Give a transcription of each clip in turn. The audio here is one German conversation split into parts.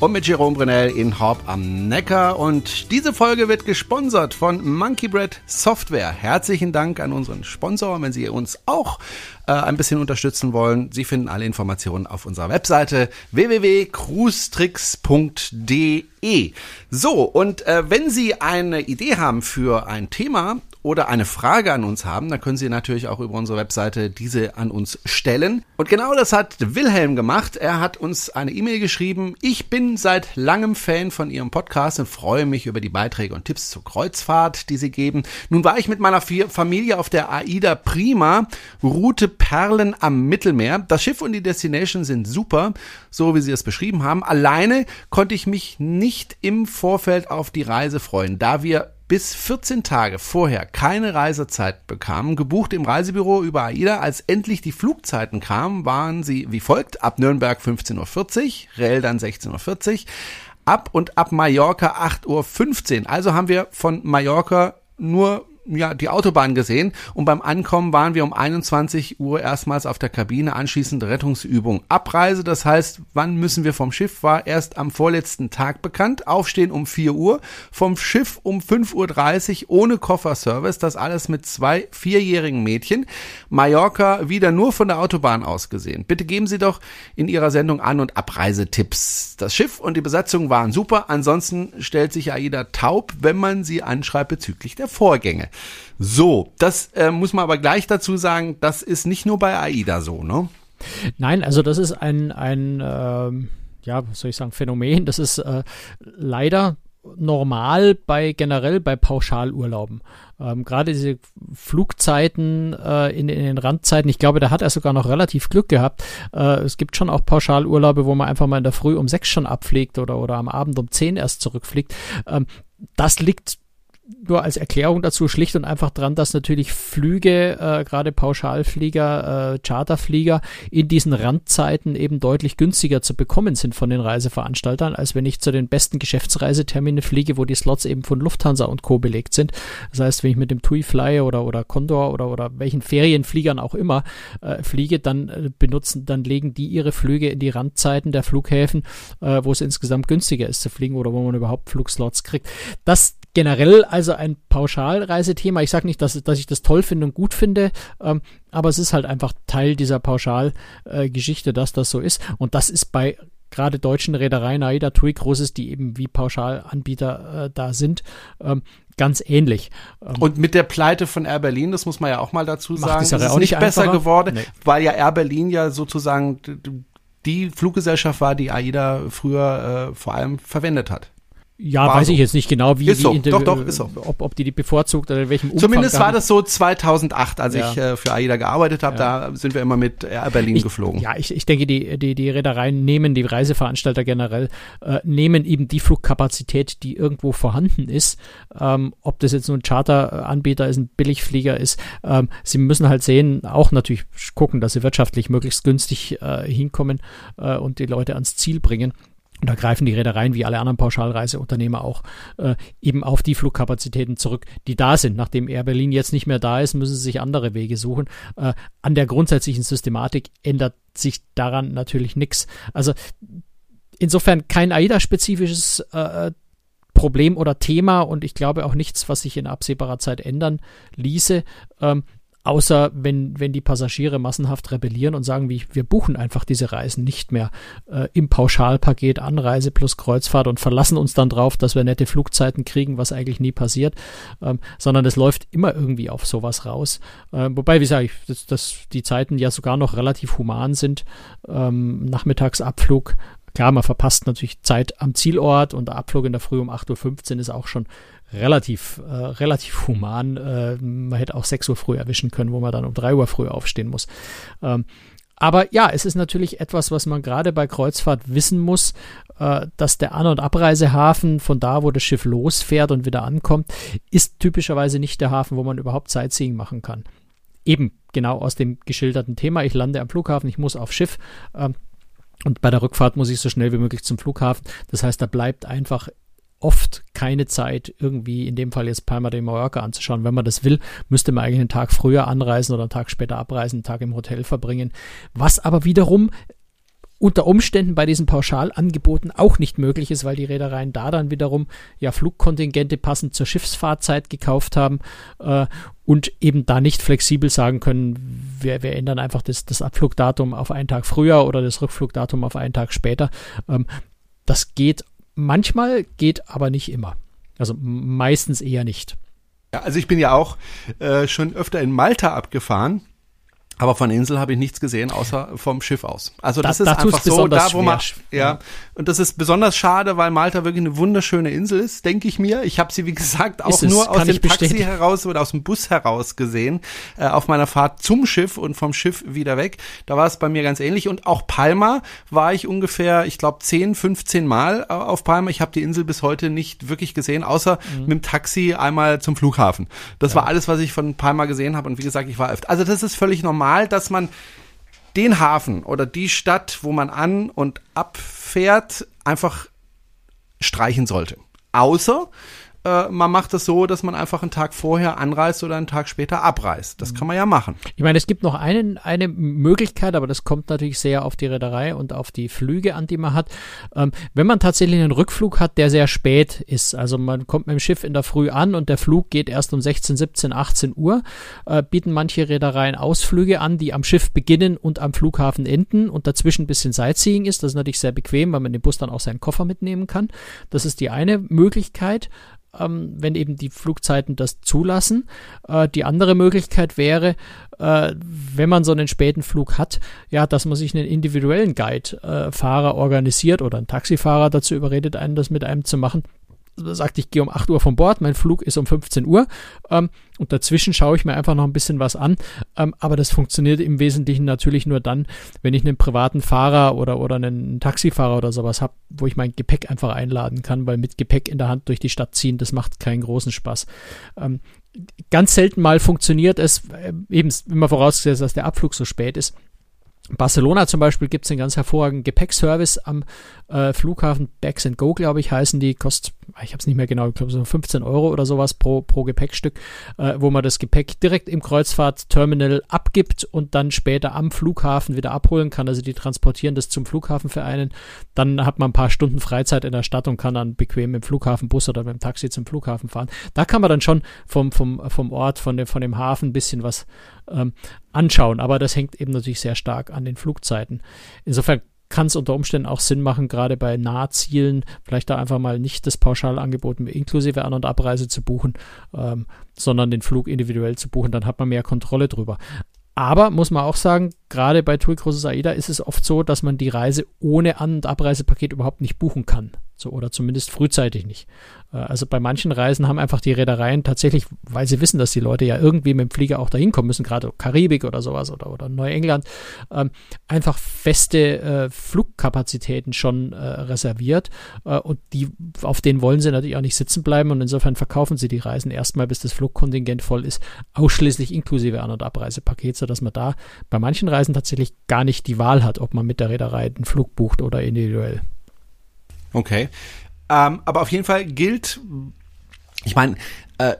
Und mit Jerome Brunel in Horb am Neckar. Und diese Folge wird gesponsert von Monkey Bread Software. Herzlichen Dank an unseren Sponsor, wenn Sie uns auch äh, ein bisschen unterstützen wollen. Sie finden alle Informationen auf unserer Webseite www.cruestricks.de. So, und äh, wenn Sie eine Idee haben für ein Thema, oder eine Frage an uns haben, dann können Sie natürlich auch über unsere Webseite diese an uns stellen. Und genau das hat Wilhelm gemacht. Er hat uns eine E-Mail geschrieben. Ich bin seit langem Fan von Ihrem Podcast und freue mich über die Beiträge und Tipps zur Kreuzfahrt, die Sie geben. Nun war ich mit meiner Familie auf der AIDA Prima, Route Perlen am Mittelmeer. Das Schiff und die Destination sind super, so wie Sie es beschrieben haben. Alleine konnte ich mich nicht im Vorfeld auf die Reise freuen, da wir bis 14 Tage vorher keine Reisezeit bekamen, gebucht im Reisebüro über AIDA. Als endlich die Flugzeiten kamen, waren sie wie folgt. Ab Nürnberg 15.40 Uhr, Rell dann 16.40 Uhr, ab und ab Mallorca 8.15 Uhr. Also haben wir von Mallorca nur ja, die Autobahn gesehen und beim Ankommen waren wir um 21 Uhr erstmals auf der Kabine, anschließend Rettungsübung. Abreise, das heißt, wann müssen wir vom Schiff, war erst am vorletzten Tag bekannt. Aufstehen um 4 Uhr, vom Schiff um 5.30 Uhr ohne Kofferservice, das alles mit zwei vierjährigen Mädchen. Mallorca wieder nur von der Autobahn aus gesehen. Bitte geben Sie doch in Ihrer Sendung An- und Abreisetipps. Das Schiff und die Besatzung waren super, ansonsten stellt sich AIDA taub, wenn man sie anschreibt bezüglich der Vorgänge. So, das äh, muss man aber gleich dazu sagen, das ist nicht nur bei AIDA so, ne? Nein, also das ist ein, ein äh, ja, was soll ich sagen, Phänomen. Das ist äh, leider normal bei generell bei Pauschalurlauben. Ähm, Gerade diese Flugzeiten äh, in, in, den Randzeiten, ich glaube, da hat er sogar noch relativ Glück gehabt. Äh, es gibt schon auch Pauschalurlaube, wo man einfach mal in der Früh um sechs schon abfliegt oder, oder am Abend um zehn erst zurückfliegt. Ähm, das liegt nur als Erklärung dazu schlicht und einfach dran, dass natürlich Flüge, äh, gerade Pauschalflieger, äh, Charterflieger in diesen Randzeiten eben deutlich günstiger zu bekommen sind von den Reiseveranstaltern, als wenn ich zu den besten Geschäftsreiseterminen fliege, wo die Slots eben von Lufthansa und Co. belegt sind. Das heißt, wenn ich mit dem TUI Fly oder, oder Condor oder, oder welchen Ferienfliegern auch immer äh, fliege, dann äh, benutzen, dann legen die ihre Flüge in die Randzeiten der Flughäfen, äh, wo es insgesamt günstiger ist zu fliegen oder wo man überhaupt Flugslots kriegt. Das generell also ein Pauschalreisethema. Ich sage nicht, dass, dass ich das toll finde und gut finde, ähm, aber es ist halt einfach Teil dieser Pauschalgeschichte, äh, dass das so ist. Und das ist bei gerade deutschen Reedereien, AIDA, TUI, Großes, die eben wie Pauschalanbieter äh, da sind, ähm, ganz ähnlich. Ähm, und mit der Pleite von Air Berlin, das muss man ja auch mal dazu sagen, ist, ist nicht besser geworden, nee. weil ja Air Berlin ja sozusagen die Fluggesellschaft war, die AIDA früher äh, vor allem verwendet hat. Ja, war weiß so. ich jetzt nicht genau, wie, ist so. wie doch, doch, ist so. ob, ob die die bevorzugt oder in welchem Umfang. Zumindest war das so 2008, als ja. ich äh, für AIDA gearbeitet habe. Ja. Da sind wir immer mit Air Berlin ich, geflogen. Ja, ich, ich denke, die, die, die Reedereien nehmen, die Reiseveranstalter generell, äh, nehmen eben die Flugkapazität, die irgendwo vorhanden ist. Ähm, ob das jetzt nur ein Charteranbieter ist, ein Billigflieger ist. Ähm, sie müssen halt sehen, auch natürlich gucken, dass sie wirtschaftlich möglichst günstig äh, hinkommen äh, und die Leute ans Ziel bringen. Und da greifen die Reedereien wie alle anderen Pauschalreiseunternehmer auch äh, eben auf die Flugkapazitäten zurück, die da sind. Nachdem Air Berlin jetzt nicht mehr da ist, müssen sie sich andere Wege suchen. Äh, an der grundsätzlichen Systematik ändert sich daran natürlich nichts. Also insofern kein AIDA-spezifisches äh, Problem oder Thema und ich glaube auch nichts, was sich in absehbarer Zeit ändern ließe. Ähm, Außer wenn, wenn die Passagiere massenhaft rebellieren und sagen, wie, wir buchen einfach diese Reisen nicht mehr äh, im Pauschalpaket Anreise plus Kreuzfahrt und verlassen uns dann drauf, dass wir nette Flugzeiten kriegen, was eigentlich nie passiert, ähm, sondern es läuft immer irgendwie auf sowas raus. Äh, wobei, wie sage ich, dass, dass die Zeiten ja sogar noch relativ human sind. Ähm, Nachmittagsabflug Klar, man verpasst natürlich Zeit am Zielort und der Abflug in der Früh um 8.15 Uhr ist auch schon relativ, äh, relativ human. Äh, man hätte auch 6 Uhr früh erwischen können, wo man dann um 3 Uhr früh aufstehen muss. Ähm, aber ja, es ist natürlich etwas, was man gerade bei Kreuzfahrt wissen muss, äh, dass der An- und Abreisehafen von da, wo das Schiff losfährt und wieder ankommt, ist typischerweise nicht der Hafen, wo man überhaupt Sightseeing machen kann. Eben genau aus dem geschilderten Thema. Ich lande am Flughafen, ich muss aufs Schiff. Ähm, Und bei der Rückfahrt muss ich so schnell wie möglich zum Flughafen. Das heißt, da bleibt einfach oft keine Zeit, irgendwie in dem Fall jetzt Palma de Mallorca anzuschauen. Wenn man das will, müsste man eigentlich einen Tag früher anreisen oder einen Tag später abreisen, einen Tag im Hotel verbringen. Was aber wiederum unter Umständen bei diesen Pauschalangeboten auch nicht möglich ist, weil die Reedereien da dann wiederum ja Flugkontingente passend zur Schiffsfahrzeit gekauft haben äh, und eben da nicht flexibel sagen können, wir, wir ändern einfach das, das Abflugdatum auf einen Tag früher oder das Rückflugdatum auf einen Tag später. Ähm, das geht manchmal, geht aber nicht immer. Also meistens eher nicht. Ja, also ich bin ja auch äh, schon öfter in Malta abgefahren aber von der Insel habe ich nichts gesehen, außer vom Schiff aus. Also das da, ist einfach so, da wo man, ja, ja, und das ist besonders schade, weil Malta wirklich eine wunderschöne Insel ist, denke ich mir. Ich habe sie, wie gesagt, auch nur aus dem Taxi heraus oder aus dem Bus heraus gesehen, äh, auf meiner Fahrt zum Schiff und vom Schiff wieder weg. Da war es bei mir ganz ähnlich. Und auch Palma war ich ungefähr, ich glaube, 10, 15 Mal äh, auf Palma. Ich habe die Insel bis heute nicht wirklich gesehen, außer mhm. mit dem Taxi einmal zum Flughafen. Das ja. war alles, was ich von Palma gesehen habe. Und wie gesagt, ich war öfter. Also das ist völlig normal normal, dass man den Hafen oder die Stadt, wo man an und abfährt, einfach streichen sollte. Außer äh, man macht das so, dass man einfach einen Tag vorher anreist oder einen Tag später abreist. Das kann man ja machen. Ich meine, es gibt noch einen, eine Möglichkeit, aber das kommt natürlich sehr auf die Reederei und auf die Flüge an, die man hat. Ähm, wenn man tatsächlich einen Rückflug hat, der sehr spät ist, also man kommt mit dem Schiff in der Früh an und der Flug geht erst um 16, 17, 18 Uhr, äh, bieten manche Reedereien Ausflüge an, die am Schiff beginnen und am Flughafen enden und dazwischen ein bisschen Sightseeing ist. Das ist natürlich sehr bequem, weil man den Bus dann auch seinen Koffer mitnehmen kann. Das ist die eine Möglichkeit ähm, wenn eben die Flugzeiten das zulassen. Äh, die andere Möglichkeit wäre, äh, wenn man so einen späten Flug hat, ja, dass man sich einen individuellen Guide-Fahrer äh, organisiert oder einen Taxifahrer dazu überredet, einen das mit einem zu machen sagt, ich gehe um 8 Uhr von Bord, mein Flug ist um 15 Uhr ähm, und dazwischen schaue ich mir einfach noch ein bisschen was an. Ähm, aber das funktioniert im Wesentlichen natürlich nur dann, wenn ich einen privaten Fahrer oder, oder einen Taxifahrer oder sowas habe, wo ich mein Gepäck einfach einladen kann, weil mit Gepäck in der Hand durch die Stadt ziehen, das macht keinen großen Spaß. Ähm, ganz selten mal funktioniert es, äh, eben immer vorausgesetzt, dass der Abflug so spät ist. Barcelona zum Beispiel gibt es einen ganz hervorragenden Gepäckservice am äh, Flughafen. Bags and Go, glaube ich, heißen die. Kostet, ich habe es nicht mehr genau, ich glaube so 15 Euro oder sowas pro, pro Gepäckstück, äh, wo man das Gepäck direkt im Kreuzfahrtterminal abgibt und dann später am Flughafen wieder abholen kann. Also die transportieren das zum Flughafen für einen. Dann hat man ein paar Stunden Freizeit in der Stadt und kann dann bequem im Flughafenbus oder mit dem Taxi zum Flughafen fahren. Da kann man dann schon vom, vom, vom Ort, von dem, von dem Hafen ein bisschen was ähm, anschauen. Aber das hängt eben natürlich sehr stark an den Flugzeiten. Insofern kann es unter Umständen auch Sinn machen, gerade bei Nahzielen vielleicht da einfach mal nicht das Pauschalangebot inklusive An- und Abreise zu buchen, ähm, sondern den Flug individuell zu buchen. Dann hat man mehr Kontrolle drüber. Aber muss man auch sagen, gerade bei TUI Cruises AIDA ist es oft so, dass man die Reise ohne An- und Abreisepaket überhaupt nicht buchen kann. So, oder zumindest frühzeitig nicht. Äh, also bei manchen Reisen haben einfach die Reedereien tatsächlich, weil sie wissen, dass die Leute ja irgendwie mit dem Flieger auch dahin kommen müssen, gerade Karibik oder sowas oder, oder Neuengland, ähm, einfach feste äh, Flugkapazitäten schon äh, reserviert äh, und die, auf denen wollen sie natürlich auch nicht sitzen bleiben und insofern verkaufen sie die Reisen erstmal, bis das Flugkontingent voll ist, ausschließlich inklusive An- und Abreisepaket, sodass man da bei manchen Reisen tatsächlich gar nicht die Wahl hat, ob man mit der Reederei einen Flug bucht oder individuell. Okay. Ähm, aber auf jeden Fall gilt, ich meine, äh,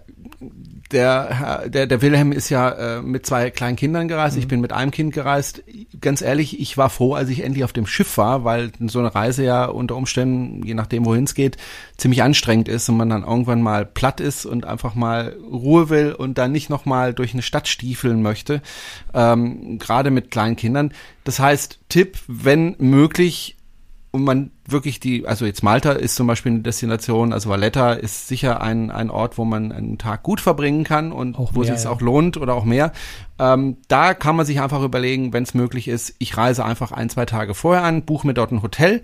der, der, der Wilhelm ist ja äh, mit zwei kleinen Kindern gereist. Mhm. Ich bin mit einem Kind gereist. Ganz ehrlich, ich war froh, als ich endlich auf dem Schiff war, weil so eine Reise ja unter Umständen, je nachdem wohin es geht, ziemlich anstrengend ist und man dann irgendwann mal platt ist und einfach mal Ruhe will und dann nicht nochmal durch eine Stadt stiefeln möchte. Ähm, Gerade mit kleinen Kindern. Das heißt, Tipp, wenn möglich, und man wirklich die, also jetzt Malta ist zum Beispiel eine Destination, also Valletta ist sicher ein, ein Ort, wo man einen Tag gut verbringen kann und auch wo es sich ja. auch lohnt oder auch mehr. Ähm, da kann man sich einfach überlegen, wenn es möglich ist, ich reise einfach ein, zwei Tage vorher an, buche mir dort ein Hotel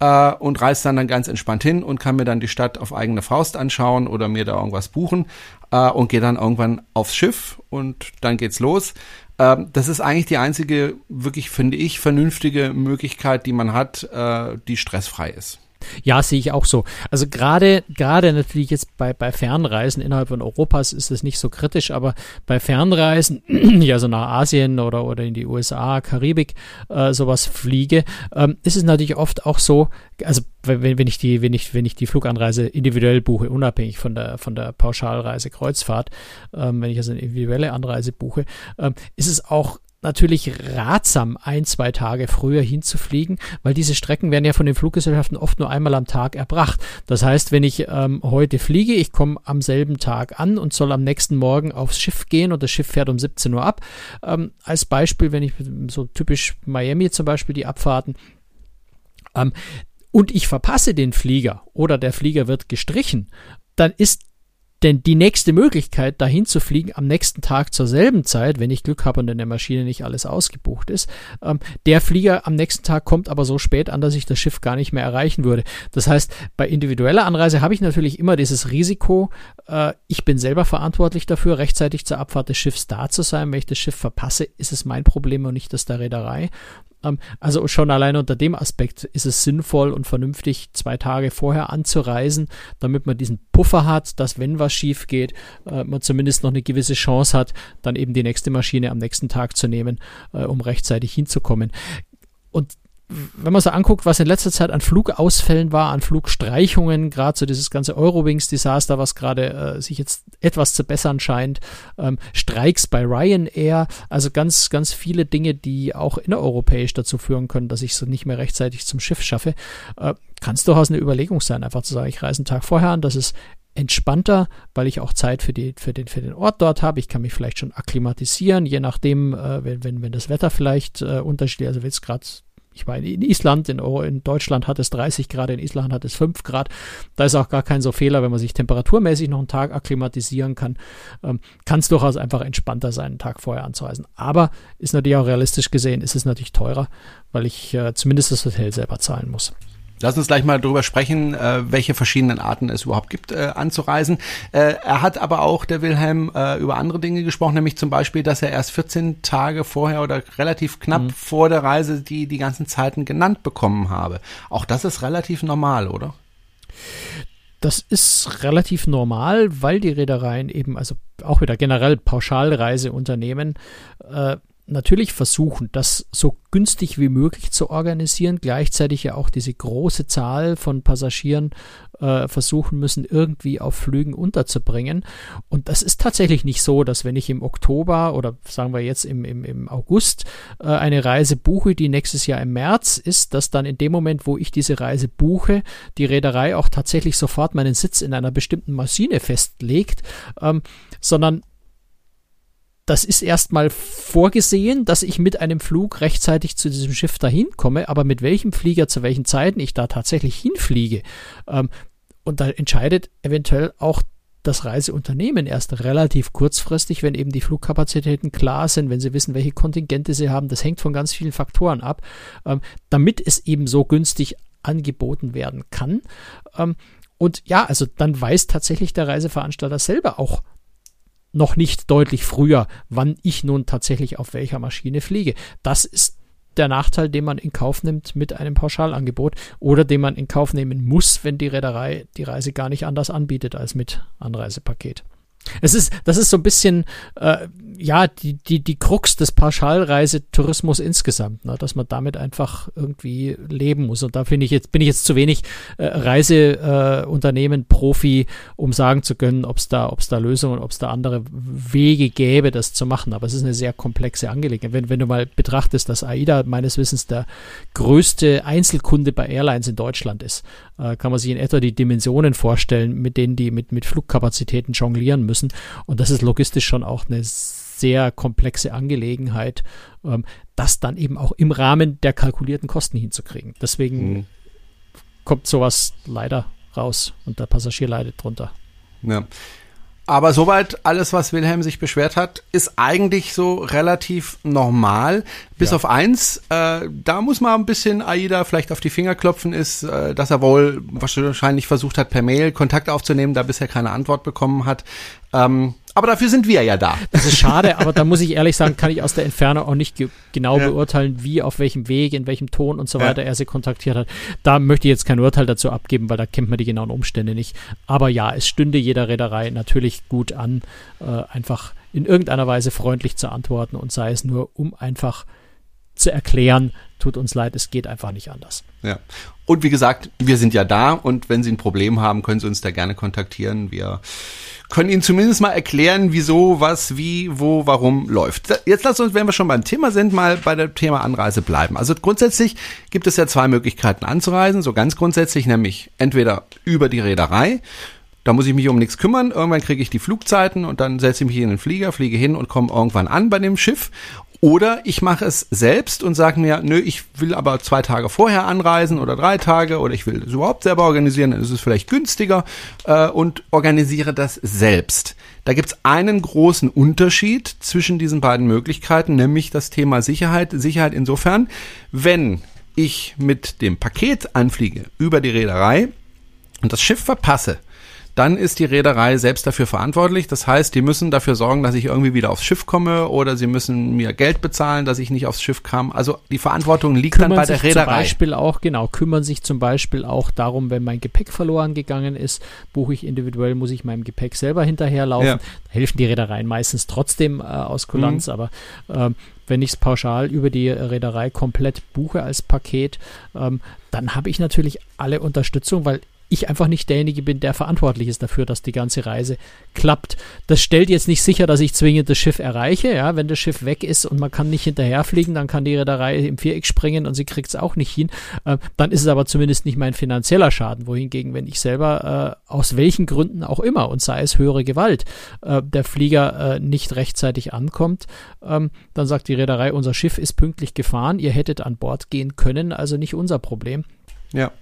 äh, und reise dann dann ganz entspannt hin und kann mir dann die Stadt auf eigene Faust anschauen oder mir da irgendwas buchen äh, und gehe dann irgendwann aufs Schiff und dann geht's los. Ähm, das ist eigentlich die einzige, wirklich finde ich, vernünftige Möglichkeit, die man hat, äh, die stressfrei ist. Ja, sehe ich auch so. Also gerade gerade natürlich jetzt bei bei Fernreisen innerhalb von Europas ist es nicht so kritisch, aber bei Fernreisen, ja so nach Asien oder oder in die USA, Karibik, äh, sowas fliege, ähm, ist es natürlich oft auch so, also wenn, wenn ich die wenn ich wenn ich die Fluganreise individuell buche, unabhängig von der von der Pauschalreise Kreuzfahrt, ähm, wenn ich also eine individuelle Anreise buche, ähm, ist es auch natürlich ratsam, ein, zwei Tage früher hinzufliegen, weil diese Strecken werden ja von den Fluggesellschaften oft nur einmal am Tag erbracht. Das heißt, wenn ich ähm, heute fliege, ich komme am selben Tag an und soll am nächsten Morgen aufs Schiff gehen und das Schiff fährt um 17 Uhr ab. Ähm, als Beispiel, wenn ich so typisch Miami zum Beispiel die Abfahrten, ähm, und ich verpasse den Flieger oder der Flieger wird gestrichen, dann ist denn die nächste Möglichkeit, dahin zu fliegen am nächsten Tag zur selben Zeit, wenn ich Glück habe und in der Maschine nicht alles ausgebucht ist, ähm, der Flieger am nächsten Tag kommt aber so spät an, dass ich das Schiff gar nicht mehr erreichen würde. Das heißt, bei individueller Anreise habe ich natürlich immer dieses Risiko, äh, ich bin selber verantwortlich dafür, rechtzeitig zur Abfahrt des Schiffs da zu sein. Wenn ich das Schiff verpasse, ist es mein Problem und nicht das der Reederei. Ähm, also schon allein unter dem Aspekt ist es sinnvoll und vernünftig, zwei Tage vorher anzureisen, damit man diesen Puffer hat, dass wenn was schief geht, äh, man zumindest noch eine gewisse Chance hat, dann eben die nächste Maschine am nächsten Tag zu nehmen, äh, um rechtzeitig hinzukommen. Und wenn man so anguckt, was in letzter Zeit an Flugausfällen war, an Flugstreichungen, gerade so dieses ganze Eurowings-Desaster, was gerade äh, sich jetzt etwas zu bessern scheint, ähm, Streiks bei Ryanair, also ganz, ganz viele Dinge, die auch innereuropäisch dazu führen können, dass ich so nicht mehr rechtzeitig zum Schiff schaffe, äh, kann es durchaus eine Überlegung sein, einfach zu sagen, ich reise einen Tag vorher an, das ist entspannter, weil ich auch Zeit für, die, für, den, für den Ort dort habe. Ich kann mich vielleicht schon akklimatisieren, je nachdem, äh, wenn, wenn, wenn das Wetter vielleicht äh, unterschiedlich, also wenn es gerade ich meine, in Island, in, in, Deutschland hat es 30 Grad, in Island hat es 5 Grad. Da ist auch gar kein so Fehler, wenn man sich temperaturmäßig noch einen Tag akklimatisieren kann. Ähm, kann es durchaus einfach entspannter sein, einen Tag vorher anzureisen. Aber ist natürlich auch realistisch gesehen, ist es natürlich teurer, weil ich äh, zumindest das Hotel selber zahlen muss. Lass uns gleich mal darüber sprechen, äh, welche verschiedenen Arten es überhaupt gibt, äh, anzureisen. Äh, er hat aber auch, der Wilhelm, äh, über andere Dinge gesprochen, nämlich zum Beispiel, dass er erst 14 Tage vorher oder relativ knapp mhm. vor der Reise die, die ganzen Zeiten genannt bekommen habe. Auch das ist relativ normal, oder? Das ist relativ normal, weil die Reedereien eben, also auch wieder generell Pauschalreiseunternehmen, äh, natürlich versuchen, das so günstig wie möglich zu organisieren, gleichzeitig ja auch diese große Zahl von Passagieren äh, versuchen müssen, irgendwie auf Flügen unterzubringen. Und das ist tatsächlich nicht so, dass wenn ich im Oktober oder sagen wir jetzt im, im, im August äh, eine Reise buche, die nächstes Jahr im März ist, dass dann in dem Moment, wo ich diese Reise buche, die Reederei auch tatsächlich sofort meinen Sitz in einer bestimmten Maschine festlegt, ähm, sondern das ist erstmal vorgesehen, dass ich mit einem Flug rechtzeitig zu diesem Schiff dahin komme, aber mit welchem Flieger zu welchen Zeiten ich da tatsächlich hinfliege. Ähm, und da entscheidet eventuell auch das Reiseunternehmen erst relativ kurzfristig, wenn eben die Flugkapazitäten klar sind, wenn sie wissen, welche Kontingente sie haben. Das hängt von ganz vielen Faktoren ab, ähm, damit es eben so günstig angeboten werden kann. Ähm, und ja, also dann weiß tatsächlich der Reiseveranstalter selber auch, noch nicht deutlich früher, wann ich nun tatsächlich auf welcher Maschine fliege. Das ist der Nachteil, den man in Kauf nimmt mit einem Pauschalangebot oder den man in Kauf nehmen muss, wenn die Reederei die Reise gar nicht anders anbietet als mit Anreisepaket. Es ist, das ist so ein bisschen, äh, ja, die, die, die Krux des Pauschalreisetourismus insgesamt, ne? dass man damit einfach irgendwie leben muss. Und da finde ich jetzt, bin ich jetzt zu wenig äh, Reiseunternehmen äh, Profi, um sagen zu können, ob es da, ob es da Lösungen, ob es da andere Wege gäbe, das zu machen. Aber es ist eine sehr komplexe Angelegenheit. Wenn, wenn du mal betrachtest, dass AIDA meines Wissens der größte Einzelkunde bei Airlines in Deutschland ist, äh, kann man sich in etwa die Dimensionen vorstellen, mit denen die mit, mit Flugkapazitäten jonglieren müssen. Und das ist logistisch schon auch eine sehr komplexe Angelegenheit, ähm, das dann eben auch im Rahmen der kalkulierten Kosten hinzukriegen. Deswegen mhm. kommt sowas leider raus und der Passagier leidet drunter. Ja. Aber soweit alles, was Wilhelm sich beschwert hat, ist eigentlich so relativ normal. Bis ja. auf eins, äh, da muss man ein bisschen AIDA vielleicht auf die Finger klopfen, ist, äh, dass er wohl wahrscheinlich versucht hat, per Mail Kontakt aufzunehmen, da bisher keine Antwort bekommen hat. Ähm, Aber dafür sind wir ja da. Das ist schade, aber da muss ich ehrlich sagen, kann ich aus der Entfernung auch nicht ge genau ja. beurteilen, wie, auf welchem Weg, in welchem Ton und so weiter ja. er sie kontaktiert hat. Da möchte ich jetzt kein Urteil dazu abgeben, weil da kennt man die genauen Umstände nicht. Aber ja, es stünde jeder Reederei natürlich gut an, äh, einfach in irgendeiner Weise freundlich zu antworten und sei es nur, um einfach zu erklären, tut uns leid, es geht einfach nicht anders. Ja. Und wie gesagt, wir sind ja da und wenn Sie ein Problem haben, können Sie uns da gerne kontaktieren. Wir können Ihnen zumindest mal erklären, wieso, was, wie, wo, warum läuft. Jetzt lassen uns, wenn wir schon beim Thema sind, mal bei dem Thema Anreise bleiben. Also grundsätzlich gibt es ja zwei Möglichkeiten anzureisen, so ganz grundsätzlich, nämlich entweder über die Reederei, da muss ich mich um nichts kümmern. Irgendwann kriege ich die Flugzeiten und dann setze ich mich in den Flieger, fliege hin und komme irgendwann an bei dem Schiff. Oder ich mache es selbst und sage mir, nö, ich will aber zwei Tage vorher anreisen oder drei Tage oder ich will es überhaupt selber organisieren, dann ist es vielleicht günstiger äh, und organisiere das selbst. Da gibt's einen großen Unterschied zwischen diesen beiden Möglichkeiten, nämlich das Thema Sicherheit. Sicherheit insofern, wenn ich mit dem Paket anfliege über die Reederei und das Schiff verpasse, dann ist die Reederei selbst dafür verantwortlich. Das heißt, die müssen dafür sorgen, dass ich irgendwie wieder aufs Schiff komme oder sie müssen mir Geld bezahlen, dass ich nicht aufs Schiff kam. Also die Verantwortung liegt kümmern dann bei der Reederei. Zum Beispiel auch, genau, kümmern sich zum Beispiel auch darum, wenn mein Gepäck verloren gegangen ist, buche ich individuell, muss ich meinem Gepäck selber hinterherlaufen. Ja. Da helfen die Reedereien meistens trotzdem äh, aus Kulanz, mhm. aber äh, wenn ich es pauschal über die Reederei komplett buche als Paket, ähm, dann habe ich natürlich alle Unterstützung, weil ich einfach nicht derjenige bin, der verantwortlich ist dafür, dass die ganze Reise klappt. Das stellt jetzt nicht sicher, dass ich zwingend das Schiff erreiche. Ja, wenn das Schiff weg ist und man kann nicht hinterherfliegen, dann kann die Reederei im Viereck springen und sie kriegt es auch nicht hin. Äh, dann ist es aber zumindest nicht mein finanzieller Schaden. Wohingegen, wenn ich selber äh, aus welchen Gründen auch immer und sei es höhere Gewalt, äh, der Flieger äh, nicht rechtzeitig ankommt, ähm, dann sagt die Reederei, unser Schiff ist pünktlich gefahren, ihr hättet an Bord gehen können, also nicht unser Problem. Ja.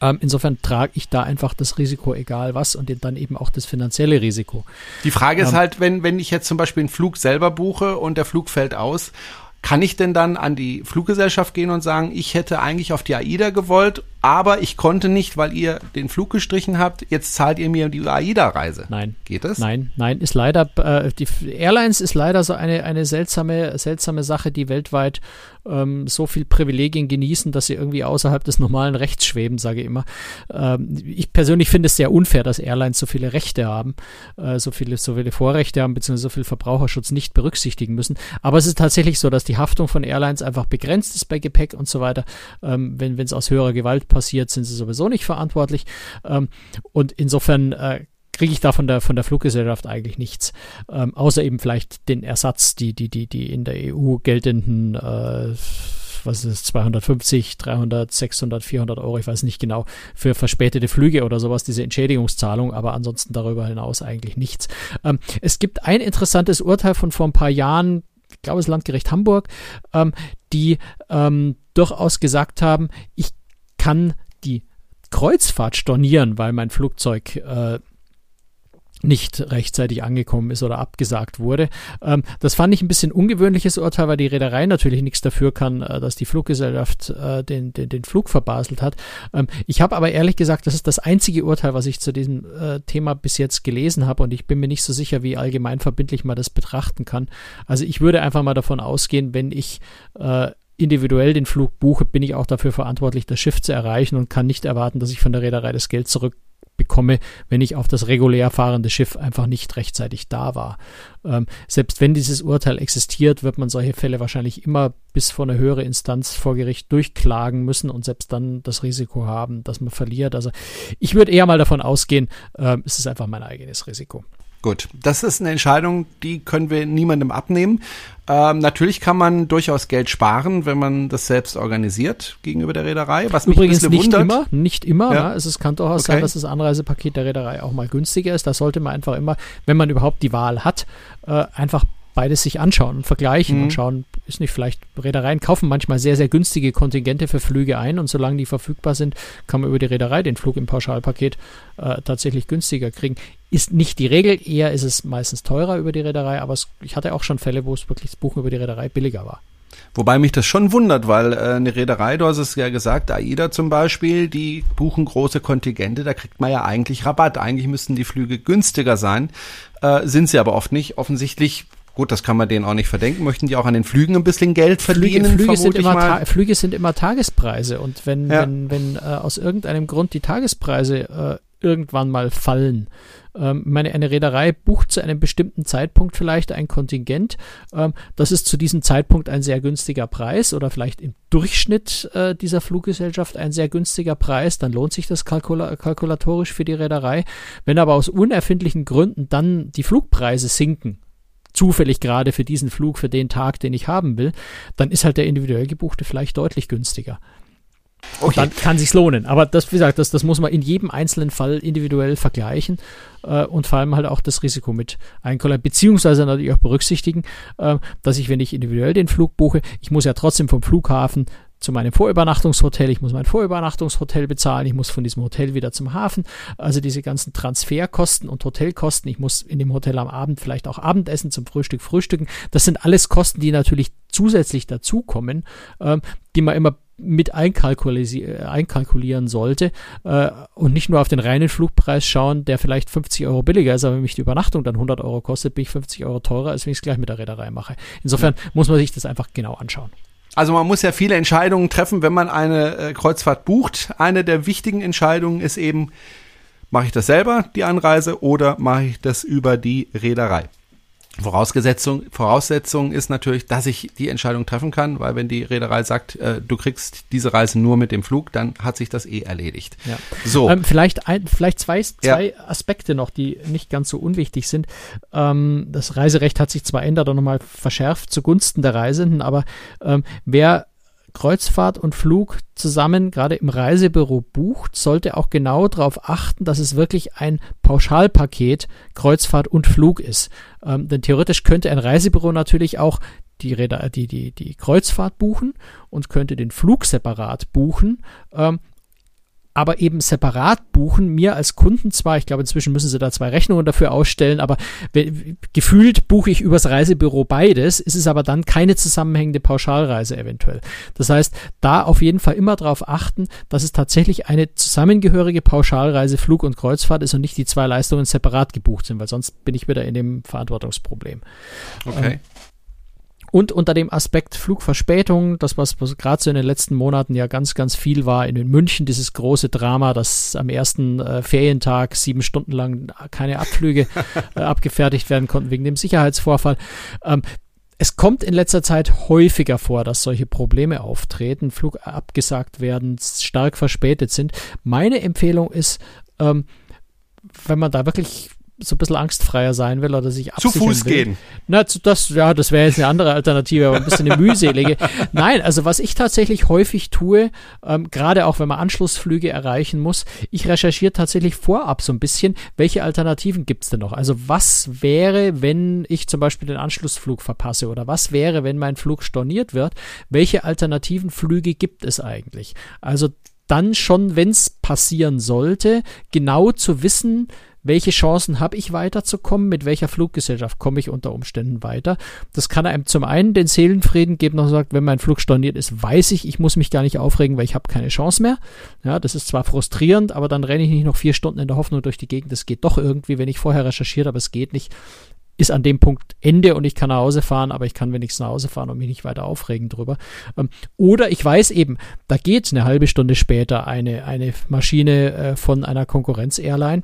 Ähm, insofern trage ich da einfach das Risiko, egal was, und dann eben auch das finanzielle Risiko. Die Frage ist ähm, halt, wenn, wenn ich jetzt zum Beispiel einen Flug selber buche und der Flug fällt aus, kann ich denn dann an die Fluggesellschaft gehen und sagen, ich hätte eigentlich auf die AIDA gewollt aber ich konnte nicht, weil ihr den Flug gestrichen habt, jetzt zahlt ihr mir die AIDA-Reise. Nein. Geht das? Nein, nein, ist leider, äh, die Airlines ist leider so eine, eine seltsame, seltsame Sache, die weltweit ähm, so viel Privilegien genießen, dass sie irgendwie außerhalb des normalen Rechts schweben, sage ich immer. Ähm, ich persönlich finde es sehr unfair, dass Airlines so viele Rechte haben, äh, so viele, so viele Vorrechte haben, beziehungsweise so viel Verbraucherschutz nicht berücksichtigen müssen. Aber es ist tatsächlich so, dass die Haftung von Airlines einfach begrenzt ist bei Gepäck und so weiter, ähm, wenn es aus höherer Gewalt passiert, sind sie sowieso nicht verantwortlich. Ähm, und insofern äh, kriege ich da von der, von der Fluggesellschaft eigentlich nichts. Ähm, außer eben vielleicht den Ersatz, die, die, die, die in der EU geltenden äh, was ist es, 250, 300, 600, 400 Euro, ich weiß nicht genau, für verspätete Flüge oder sowas, diese Entschädigungszahlung, aber ansonsten darüber hinaus eigentlich nichts. Ähm, es gibt ein interessantes Urteil von vor ein paar Jahren, ich glaube, das Landgericht Hamburg, ähm, die ähm, durchaus gesagt haben, ich kann die Kreuzfahrt stornieren, weil mein Flugzeug äh, nicht rechtzeitig angekommen ist oder abgesagt wurde. Ähm, das fand ich ein bisschen ungewöhnliches Urteil, weil die Reederei natürlich nichts dafür kann, äh, dass die Fluggesellschaft äh, den, den, den Flug verbaselt hat. Ähm, ich habe aber ehrlich gesagt, das ist das einzige Urteil, was ich zu diesem äh, Thema bis jetzt gelesen habe und ich bin mir nicht so sicher, wie allgemein verbindlich man das betrachten kann. Also ich würde einfach mal davon ausgehen, wenn ich individuell den Flug buche, bin ich auch dafür verantwortlich, das Schiff zu erreichen und kann nicht erwarten, dass ich von der Reederei das Geld zurückbekomme, wenn ich auf das regulär fahrende Schiff einfach nicht rechtzeitig da war. Ähm, selbst wenn dieses Urteil existiert, wird man solche Fälle wahrscheinlich immer bis vor eine höhere Instanz vor Gericht durchklagen müssen und selbst dann das Risiko haben, dass man verliert. Also ich würde eher mal davon ausgehen, äh, es ist einfach mein eigenes Risiko. Gut, das ist eine Entscheidung, die können wir niemandem abnehmen. Ähm, natürlich kann man durchaus Geld sparen, wenn man das selbst organisiert gegenüber der Reederei. Was Übrigens mich nicht wundert. immer, nicht immer. Ja. Ne? Es kann durchaus okay. sein, dass das Anreisepaket der Reederei auch mal günstiger ist. Da sollte man einfach immer, wenn man überhaupt die Wahl hat, äh, einfach beides sich anschauen und vergleichen mhm. und schauen, ist nicht vielleicht, Reedereien kaufen manchmal sehr, sehr günstige Kontingente für Flüge ein und solange die verfügbar sind, kann man über die Reederei den Flug im Pauschalpaket äh, tatsächlich günstiger kriegen. Ist nicht die Regel, eher ist es meistens teurer über die Reederei, aber es, ich hatte auch schon Fälle, wo es wirklich das Buchen über die Reederei billiger war. Wobei mich das schon wundert, weil äh, eine Reederei, du hast es ja gesagt, AIDA zum Beispiel, die buchen große Kontingente, da kriegt man ja eigentlich Rabatt. Eigentlich müssten die Flüge günstiger sein, äh, sind sie aber oft nicht. Offensichtlich Gut, das kann man denen auch nicht verdenken. Möchten die auch an den Flügen ein bisschen Geld verdienen? Flüge, Flüge sind, immer Flüge sind immer Tagespreise und wenn, ja. wenn, wenn äh, aus irgendeinem Grund die Tagespreise äh, irgendwann mal fallen, ähm, meine, eine Reederei bucht zu einem bestimmten Zeitpunkt vielleicht ein Kontingent. Ähm, das ist zu diesem Zeitpunkt ein sehr günstiger Preis oder vielleicht im Durchschnitt äh, dieser Fluggesellschaft ein sehr günstiger Preis. Dann lohnt sich das kalkula kalkulatorisch für die Reederei. Wenn aber aus unerfindlichen Gründen dann die Flugpreise sinken, zufällig gerade für diesen Flug, für den Tag, den ich haben will, dann ist halt der individuell gebuchte vielleicht deutlich günstiger. Okay. dann kann sich's lohnen. Aber das, wie gesagt, das, das muss man in jedem einzelnen Fall individuell vergleichen äh, und vor allem halt auch das Risiko mit einkalkulieren, beziehungsweise natürlich auch berücksichtigen, äh, dass ich, wenn ich individuell den Flug buche, ich muss ja trotzdem vom Flughafen zu meinem Vorübernachtungshotel, ich muss mein Vorübernachtungshotel bezahlen, ich muss von diesem Hotel wieder zum Hafen, also diese ganzen Transferkosten und Hotelkosten, ich muss in dem Hotel am Abend vielleicht auch Abendessen zum Frühstück frühstücken, das sind alles Kosten, die natürlich zusätzlich dazukommen, äh, die man immer mit einkalkulieren sollte äh, und nicht nur auf den reinen Flugpreis schauen, der vielleicht 50 Euro billiger ist, aber wenn mich die Übernachtung dann 100 Euro kostet, bin ich 50 Euro teurer, als wenn ich es gleich mit der Reederei mache. Insofern muss man sich das einfach genau anschauen. Also man muss ja viele Entscheidungen treffen, wenn man eine äh, Kreuzfahrt bucht. Eine der wichtigen Entscheidungen ist eben, mache ich das selber, die Anreise, oder mache ich das über die Reederei? Vorausgesetzung, Voraussetzung ist natürlich, dass ich die Entscheidung treffen kann, weil wenn die Reederei sagt, äh, du kriegst diese Reise nur mit dem Flug, dann hat sich das eh erledigt. Ja. So. Ähm, vielleicht, ein, vielleicht zwei, zwei ja. Aspekte noch, die nicht ganz so unwichtig sind. Ähm, das Reiserecht hat sich zwar ändert und nochmal verschärft zugunsten der Reisenden, aber ähm, wer Kreuzfahrt und Flug zusammen gerade im Reisebüro bucht, sollte auch genau darauf achten, dass es wirklich ein Pauschalpaket Kreuzfahrt und Flug ist. Ähm, denn theoretisch könnte ein Reisebüro natürlich auch die, die, die, die Kreuzfahrt buchen und könnte den Flug separat buchen. Ähm, aber eben separat buchen. Mir als Kunden zwar, ich glaube, inzwischen müssen sie da zwei Rechnungen dafür ausstellen, aber gefühlt buche ich übers Reisebüro beides, ist es aber dann keine zusammenhängende Pauschalreise eventuell. Das heißt, da auf jeden Fall immer darauf achten, dass es tatsächlich eine zusammengehörige Pauschalreise Flug und Kreuzfahrt ist und nicht die zwei Leistungen separat gebucht sind, weil sonst bin ich wieder in dem Verantwortungsproblem. Okay. Ähm, und unter dem Aspekt Flugverspätung, das was, was gerade so in den letzten Monaten ja ganz, ganz viel war, in München dieses große Drama, dass am ersten äh, Ferientag sieben Stunden lang keine Abflüge äh, abgefertigt werden konnten wegen dem Sicherheitsvorfall. Ähm, es kommt in letzter Zeit häufiger vor, dass solche Probleme auftreten, Flug abgesagt werden, stark verspätet sind. Meine Empfehlung ist, ähm, wenn man da wirklich so ein bisschen angstfreier sein will oder sich absichern Zu Fuß will. gehen. Na, das, ja, das wäre jetzt eine andere Alternative, aber ein bisschen eine mühselige. Nein, also was ich tatsächlich häufig tue, ähm, gerade auch wenn man Anschlussflüge erreichen muss, ich recherchiere tatsächlich vorab so ein bisschen, welche Alternativen gibt es denn noch? Also was wäre, wenn ich zum Beispiel den Anschlussflug verpasse oder was wäre, wenn mein Flug storniert wird? Welche alternativen Flüge gibt es eigentlich? Also dann schon, wenn es passieren sollte, genau zu wissen, welche Chancen habe ich weiterzukommen, mit welcher Fluggesellschaft komme ich unter Umständen weiter. Das kann einem zum einen den Seelenfrieden geben, noch sagt, wenn mein Flug storniert ist, weiß ich, ich muss mich gar nicht aufregen, weil ich habe keine Chance mehr. Ja, das ist zwar frustrierend, aber dann renne ich nicht noch vier Stunden in der Hoffnung durch die Gegend. Es geht doch irgendwie, wenn ich vorher recherchiert habe, es geht nicht ist an dem Punkt Ende und ich kann nach Hause fahren, aber ich kann wenigstens nach Hause fahren und mich nicht weiter aufregen drüber. Ähm, oder ich weiß eben, da geht eine halbe Stunde später eine, eine Maschine äh, von einer Konkurrenz-Airline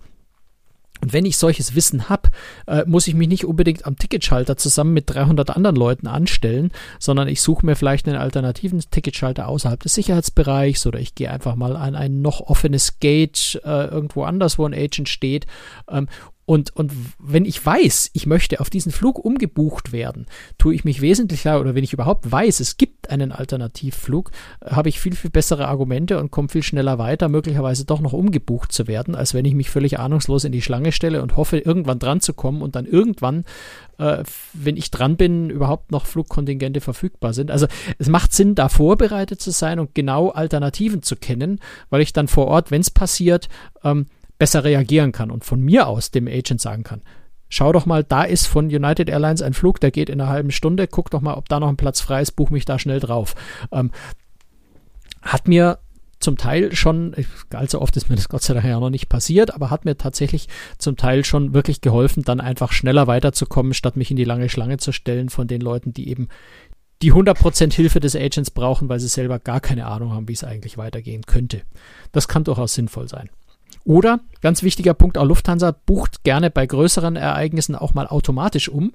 und wenn ich solches Wissen habe, äh, muss ich mich nicht unbedingt am Ticketschalter zusammen mit 300 anderen Leuten anstellen, sondern ich suche mir vielleicht einen alternativen Ticketschalter außerhalb des Sicherheitsbereichs oder ich gehe einfach mal an ein noch offenes Gate äh, irgendwo anders, wo ein Agent steht ähm, und, und wenn ich weiß, ich möchte auf diesen Flug umgebucht werden, tue ich mich wesentlich klar, oder wenn ich überhaupt weiß, es gibt einen Alternativflug, habe ich viel, viel bessere Argumente und komme viel schneller weiter, möglicherweise doch noch umgebucht zu werden, als wenn ich mich völlig ahnungslos in die Schlange stelle und hoffe, irgendwann dran zu kommen und dann irgendwann, äh, wenn ich dran bin, überhaupt noch Flugkontingente verfügbar sind. Also es macht Sinn, da vorbereitet zu sein und genau Alternativen zu kennen, weil ich dann vor Ort, wenn es passiert, ähm, besser reagieren kann und von mir aus dem Agent sagen kann, Schau doch mal, da ist von United Airlines ein Flug, der geht in einer halben Stunde. Guck doch mal, ob da noch ein Platz frei ist, buch mich da schnell drauf. Ähm, hat mir zum Teil schon, allzu oft ist mir das Gott sei Dank ja noch nicht passiert, aber hat mir tatsächlich zum Teil schon wirklich geholfen, dann einfach schneller weiterzukommen, statt mich in die lange Schlange zu stellen von den Leuten, die eben die 100% Hilfe des Agents brauchen, weil sie selber gar keine Ahnung haben, wie es eigentlich weitergehen könnte. Das kann durchaus sinnvoll sein. Oder, ganz wichtiger Punkt, auch Lufthansa bucht gerne bei größeren Ereignissen auch mal automatisch um.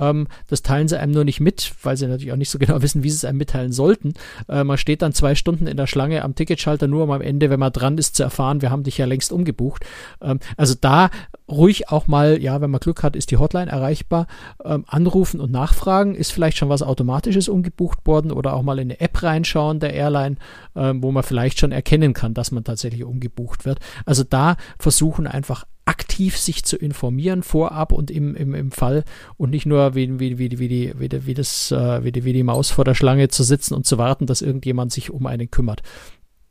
Ähm, das teilen sie einem nur nicht mit, weil sie natürlich auch nicht so genau wissen, wie sie es einem mitteilen sollten. Äh, man steht dann zwei Stunden in der Schlange am Ticketschalter, nur um am Ende, wenn man dran ist, zu erfahren, wir haben dich ja längst umgebucht. Ähm, also da ruhig auch mal, ja, wenn man Glück hat, ist die Hotline erreichbar. Ähm, anrufen und nachfragen, ist vielleicht schon was Automatisches umgebucht worden oder auch mal in eine App reinschauen der Airline, ähm, wo man vielleicht schon erkennen kann, dass man tatsächlich umgebucht wird. Also da versuchen einfach aktiv sich zu informieren vorab und im, im, im Fall und nicht nur wie, wie, wie, wie, die, wie, die, wie, das, äh, wie, die, wie die Maus vor der Schlange zu sitzen und zu warten, dass irgendjemand sich um einen kümmert.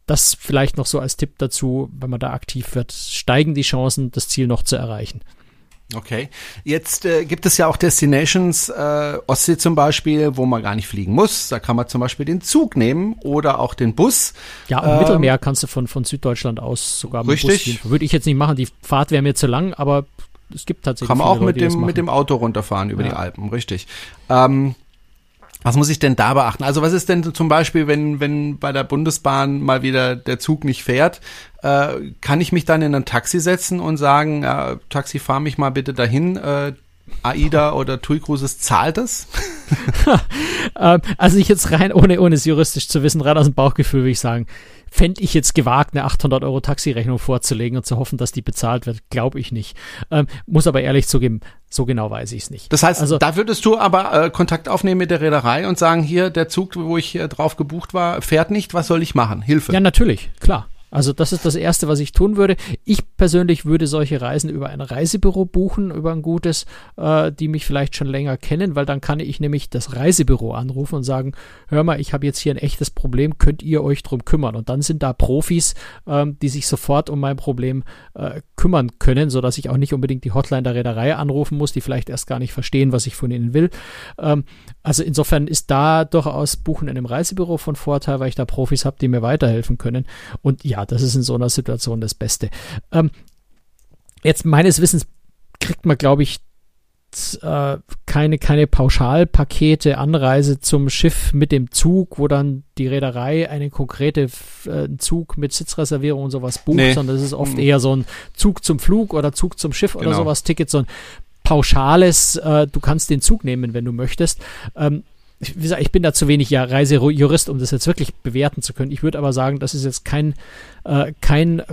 Das vielleicht noch so als Tipp dazu, wenn man da aktiv wird, steigen die Chancen, das Ziel noch zu erreichen. Okay. Jetzt äh, gibt es ja auch Destinations, äh, Ostsee zum Beispiel, wo man gar nicht fliegen muss. Da kann man zum Beispiel den Zug nehmen oder auch den Bus. Ja, im ähm, Mittelmeer kannst du von, von Süddeutschland aus sogar mit richtig. Bus gehen. Würde ich jetzt nicht machen, die Fahrt wäre mir zu lang, aber es gibt tatsächlich. Kann man auch Leute, mit dem, mit dem Auto runterfahren über ja. die Alpen, richtig. Ähm, was muss ich denn da beachten? Also was ist denn zum Beispiel, wenn, wenn bei der Bundesbahn mal wieder der Zug nicht fährt, äh, kann ich mich dann in ein Taxi setzen und sagen, äh, Taxi, fahr mich mal bitte dahin, äh, AIDA oder TUI Cruises zahlt es? Ähm, also ich jetzt rein, ohne, ohne es juristisch zu wissen, rein aus dem Bauchgefühl würde ich sagen, fände ich jetzt gewagt, eine 800 Euro Taxirechnung vorzulegen und zu hoffen, dass die bezahlt wird, glaube ich nicht. Ähm, muss aber ehrlich zugeben, so genau weiß ich es nicht. Das heißt, also, da würdest du aber äh, Kontakt aufnehmen mit der Reederei und sagen, hier, der Zug, wo ich äh, drauf gebucht war, fährt nicht, was soll ich machen? Hilfe. Ja, natürlich, klar. Also das ist das Erste, was ich tun würde. Ich persönlich würde solche Reisen über ein Reisebüro buchen, über ein gutes, äh, die mich vielleicht schon länger kennen, weil dann kann ich nämlich das Reisebüro anrufen und sagen, hör mal, ich habe jetzt hier ein echtes Problem, könnt ihr euch drum kümmern? Und dann sind da Profis, ähm, die sich sofort um mein Problem äh, kümmern können, sodass ich auch nicht unbedingt die Hotline der Reederei anrufen muss, die vielleicht erst gar nicht verstehen, was ich von ihnen will. Ähm, also insofern ist da durchaus Buchen in einem Reisebüro von Vorteil, weil ich da Profis habe, die mir weiterhelfen können. Und ja, das ist in so einer Situation das Beste. Ähm, jetzt meines Wissens kriegt man, glaube ich, äh, keine, keine Pauschalpakete, Anreise zum Schiff mit dem Zug, wo dann die Reederei einen konkrete äh, Zug mit Sitzreservierung und sowas bucht, nee. sondern es ist oft mhm. eher so ein Zug zum Flug oder Zug zum Schiff genau. oder sowas, Ticket, so ein pauschales, äh, du kannst den Zug nehmen, wenn du möchtest. Ähm, wie gesagt, ich bin da zu wenig ja, Reisejurist, um das jetzt wirklich bewerten zu können. Ich würde aber sagen, das ist jetzt kein, äh, kein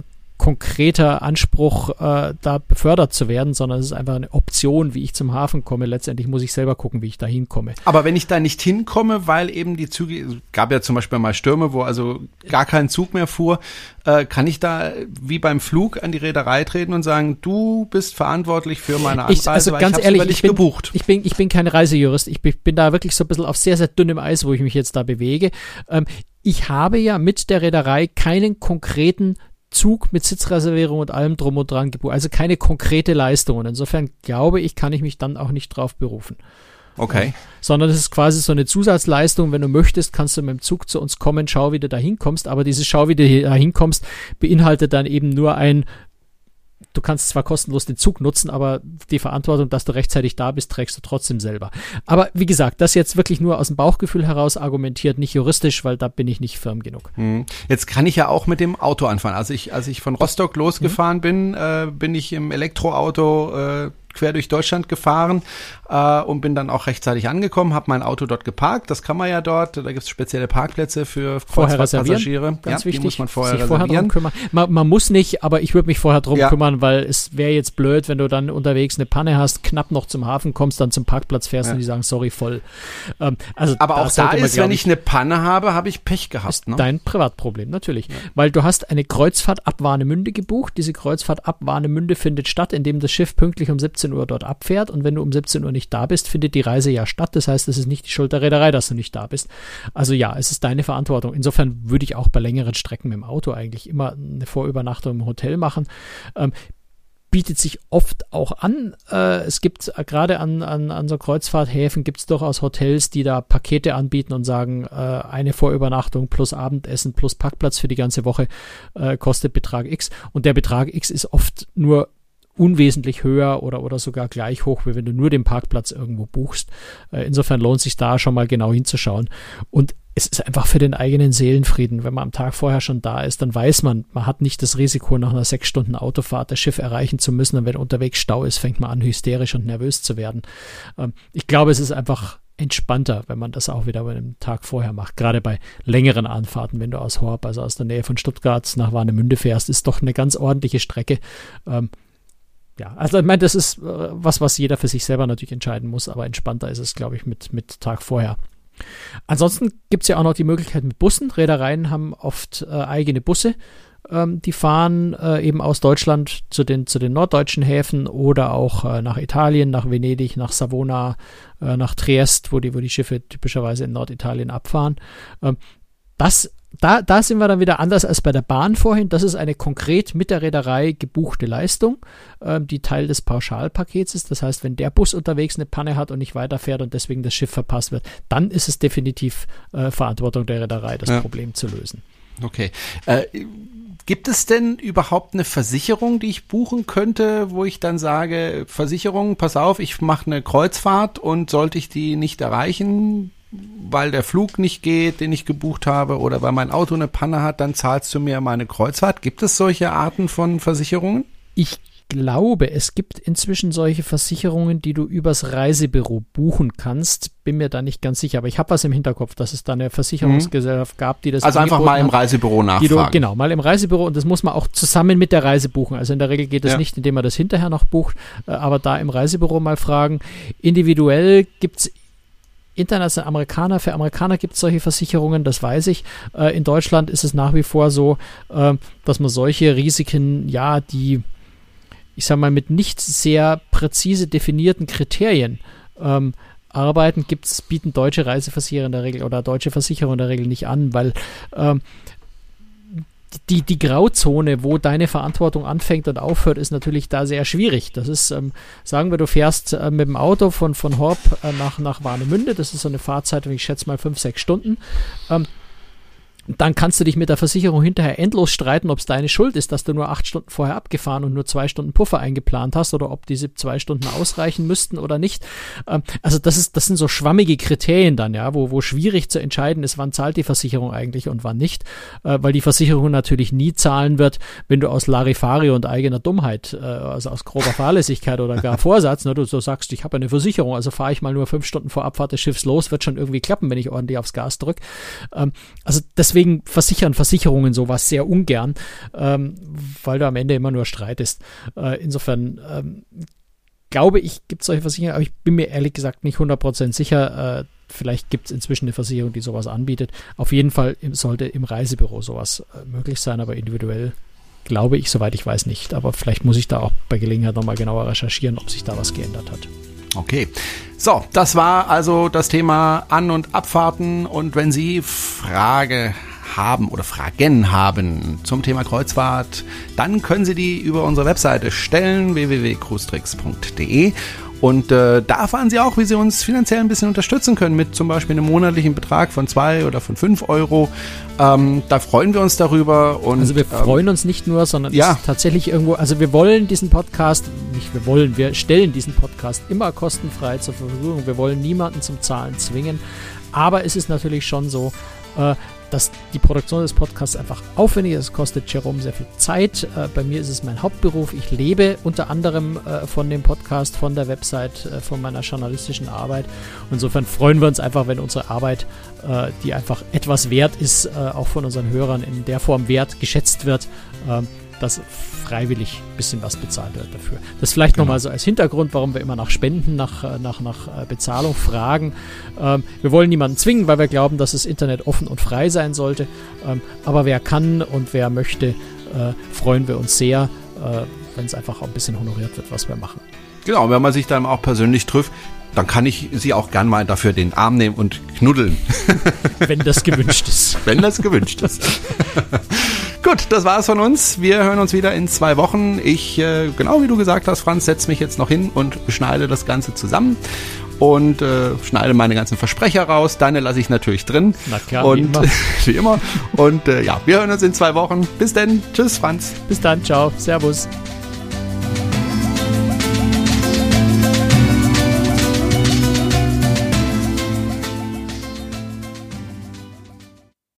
konkreter Anspruch, äh, da befördert zu werden, sondern es ist einfach eine Option, wie ich zum Hafen komme. Letztendlich muss ich selber gucken, wie ich da hinkomme. Aber wenn ich da nicht hinkomme, weil eben die Züge, gab ja zum Beispiel mal Stürme, wo also gar kein Zug mehr fuhr, äh, kann ich da wie beim Flug an die Reederei treten und sagen, du bist verantwortlich für meine Anreise, ich, also ganz ehrlich, ich bin, gebucht. Ich bin, ich bin kein Reisejurist. Ich bin, bin da wirklich so ein bisschen auf sehr, sehr dünnem Eis, wo ich mich jetzt da bewege. Ähm, ich habe ja mit der Reederei keinen konkreten Zug mit Sitzreservierung und allem drum und dran gebucht. Also keine konkrete Leistung. Und insofern glaube ich, kann ich mich dann auch nicht drauf berufen. Okay. Sondern es ist quasi so eine Zusatzleistung. Wenn du möchtest, kannst du mit dem Zug zu uns kommen, schau, wie du da hinkommst. Aber diese Schau, wie du da hinkommst, beinhaltet dann eben nur ein du kannst zwar kostenlos den Zug nutzen, aber die Verantwortung, dass du rechtzeitig da bist, trägst du trotzdem selber. Aber wie gesagt, das jetzt wirklich nur aus dem Bauchgefühl heraus argumentiert, nicht juristisch, weil da bin ich nicht firm genug. Hm. Jetzt kann ich ja auch mit dem Auto anfahren. Also ich, als ich von Rostock losgefahren mhm. bin, äh, bin ich im Elektroauto äh, quer durch Deutschland gefahren äh, und bin dann auch rechtzeitig angekommen, habe mein Auto dort geparkt. Das kann man ja dort. Da gibt es spezielle Parkplätze für Kreuzfahrtpassagiere. Ganz ja, wichtig. Die muss man vorher sich. Vorher man, man, muss nicht, aber ich würde mich vorher drum ja. kümmern, weil es wäre jetzt blöd, wenn du dann unterwegs eine Panne hast, knapp noch zum Hafen kommst, dann zum Parkplatz fährst ja. und die sagen, sorry, voll. Ähm, also aber auch da ist, wenn ich eine Panne habe, habe ich Pech gehabt. Ist ne? Dein Privatproblem, natürlich. Weil du hast eine Kreuzfahrt ab Warnemünde gebucht. Diese Kreuzfahrt ab Warnemünde findet statt, indem das Schiff pünktlich um 17 Uhr dort abfährt und wenn du um 17 Uhr nicht da bist, findet die Reise ja statt. Das heißt, es ist nicht die Schuld der Reederei, dass du nicht da bist. Also ja, es ist deine Verantwortung. Insofern würde ich auch bei längeren Strecken mit dem Auto eigentlich immer eine Vorübernachtung im Hotel machen. Ähm, bietet sich oft auch an. Äh, es gibt äh, gerade an, an, an so Kreuzfahrthäfen gibt es durchaus Hotels, die da Pakete anbieten und sagen, äh, eine Vorübernachtung plus Abendessen plus Parkplatz für die ganze Woche äh, kostet Betrag X. Und der Betrag X ist oft nur unwesentlich höher oder, oder sogar gleich hoch, wie wenn du nur den Parkplatz irgendwo buchst. Äh, insofern lohnt sich da schon mal genau hinzuschauen. Und es ist einfach für den eigenen Seelenfrieden. Wenn man am Tag vorher schon da ist, dann weiß man, man hat nicht das Risiko, nach einer sechs Stunden Autofahrt das Schiff erreichen zu müssen. Und wenn unterwegs Stau ist, fängt man an, hysterisch und nervös zu werden. Ähm, ich glaube, es ist einfach entspannter, wenn man das auch wieder bei einem Tag vorher macht. Gerade bei längeren Anfahrten, wenn du aus Horb, also aus der Nähe von Stuttgart nach Warnemünde fährst, ist doch eine ganz ordentliche Strecke. Ja, also ich meine, das ist äh, was, was jeder für sich selber natürlich entscheiden muss, aber entspannter ist es, glaube ich, mit, mit Tag vorher. Ansonsten gibt es ja auch noch die Möglichkeit mit Bussen. Reedereien haben oft äh, eigene Busse. Ähm, die fahren äh, eben aus Deutschland zu den, zu den norddeutschen Häfen oder auch äh, nach Italien, nach Venedig, nach Savona, äh, nach Triest, wo die, wo die Schiffe typischerweise in Norditalien abfahren. Ähm, das da, da sind wir dann wieder anders als bei der Bahn vorhin. Das ist eine konkret mit der Reederei gebuchte Leistung, ähm, die Teil des Pauschalpakets ist. Das heißt, wenn der Bus unterwegs eine Panne hat und nicht weiterfährt und deswegen das Schiff verpasst wird, dann ist es definitiv äh, Verantwortung der Reederei, das ja. Problem zu lösen. Okay. Äh, gibt es denn überhaupt eine Versicherung, die ich buchen könnte, wo ich dann sage, Versicherung, pass auf, ich mache eine Kreuzfahrt und sollte ich die nicht erreichen, weil der Flug nicht geht, den ich gebucht habe, oder weil mein Auto eine Panne hat, dann zahlst du mir meine Kreuzfahrt. Gibt es solche Arten von Versicherungen? Ich glaube, es gibt inzwischen solche Versicherungen, die du übers Reisebüro buchen kannst. Bin mir da nicht ganz sicher, aber ich habe was im Hinterkopf, dass es da eine Versicherungsgesellschaft mhm. gab, die das Also einfach mal im Reisebüro nachfragen. Du, genau, mal im Reisebüro und das muss man auch zusammen mit der Reise buchen. Also in der Regel geht es ja. nicht, indem man das hinterher noch bucht, äh, aber da im Reisebüro mal fragen. Individuell gibt es international Amerikaner, für Amerikaner gibt es solche Versicherungen, das weiß ich. Äh, in Deutschland ist es nach wie vor so, äh, dass man solche Risiken, ja, die, ich sag mal, mit nicht sehr präzise definierten Kriterien ähm, arbeiten, gibt's, bieten deutsche Reiseversicherer in der Regel oder deutsche Versicherer in der Regel nicht an, weil ähm, die, die Grauzone, wo deine Verantwortung anfängt und aufhört, ist natürlich da sehr schwierig. Das ist, ähm, sagen wir, du fährst äh, mit dem Auto von, von Horb äh, nach, nach Warnemünde, das ist so eine Fahrzeit, ich schätze mal fünf, sechs Stunden. Ähm, dann kannst du dich mit der Versicherung hinterher endlos streiten, ob es deine Schuld ist, dass du nur acht Stunden vorher abgefahren und nur zwei Stunden Puffer eingeplant hast oder ob diese zwei Stunden ausreichen müssten oder nicht. Ähm, also das ist, das sind so schwammige Kriterien dann, ja, wo, wo schwierig zu entscheiden ist, wann zahlt die Versicherung eigentlich und wann nicht, äh, weil die Versicherung natürlich nie zahlen wird, wenn du aus Larifari und eigener Dummheit, äh, also aus grober Fahrlässigkeit oder gar Vorsatz, ne, du so sagst, ich habe eine Versicherung, also fahre ich mal nur fünf Stunden vor Abfahrt des Schiffs los, wird schon irgendwie klappen, wenn ich ordentlich aufs Gas drücke. Ähm, also deswegen deswegen versichern Versicherungen sowas sehr ungern, ähm, weil du am Ende immer nur streitest. Äh, insofern ähm, glaube ich, gibt es solche Versicherungen, aber ich bin mir ehrlich gesagt nicht 100% sicher. Äh, vielleicht gibt es inzwischen eine Versicherung, die sowas anbietet. Auf jeden Fall sollte im Reisebüro sowas äh, möglich sein, aber individuell glaube ich, soweit ich weiß, nicht. Aber vielleicht muss ich da auch bei Gelegenheit nochmal genauer recherchieren, ob sich da was geändert hat. Okay. So, das war also das Thema An- und Abfahrten. Und wenn Sie Frage haben oder Fragen haben zum Thema Kreuzfahrt, dann können Sie die über unsere Webseite stellen, www.cruestricks.de. Und äh, da erfahren Sie auch, wie Sie uns finanziell ein bisschen unterstützen können mit zum Beispiel einem monatlichen Betrag von zwei oder von fünf Euro. Ähm, da freuen wir uns darüber. Und, also wir ähm, freuen uns nicht nur, sondern ja. tatsächlich irgendwo, also wir wollen diesen Podcast, nicht wir wollen, wir stellen diesen Podcast immer kostenfrei zur Verfügung. Wir wollen niemanden zum Zahlen zwingen. Aber es ist natürlich schon so, äh, dass die Produktion des Podcasts einfach aufwendig ist. Es kostet Jerome sehr viel Zeit. Äh, bei mir ist es mein Hauptberuf. Ich lebe unter anderem äh, von dem Podcast, von der Website, äh, von meiner journalistischen Arbeit. Insofern freuen wir uns einfach, wenn unsere Arbeit, die einfach etwas wert ist, auch von unseren Hörern in der Form wert geschätzt wird. Dass freiwillig ein bisschen was bezahlt wird dafür. Das vielleicht genau. nochmal so als Hintergrund, warum wir immer nach Spenden, nach, äh, nach, nach äh, Bezahlung fragen. Ähm, wir wollen niemanden zwingen, weil wir glauben, dass das Internet offen und frei sein sollte. Ähm, aber wer kann und wer möchte, äh, freuen wir uns sehr, äh, wenn es einfach auch ein bisschen honoriert wird, was wir machen. Genau, wenn man sich dann auch persönlich trifft, dann kann ich sie auch gern mal dafür den Arm nehmen und knuddeln. Wenn das gewünscht ist. Wenn das gewünscht ist. Gut, das war's von uns. Wir hören uns wieder in zwei Wochen. Ich, äh, genau wie du gesagt hast, Franz, setze mich jetzt noch hin und schneide das Ganze zusammen und äh, schneide meine ganzen Versprecher raus. Deine lasse ich natürlich drin. Na klar, und, wie immer. wie immer. Und äh, ja, wir hören uns in zwei Wochen. Bis denn. Tschüss, Franz. Bis dann, ciao, servus.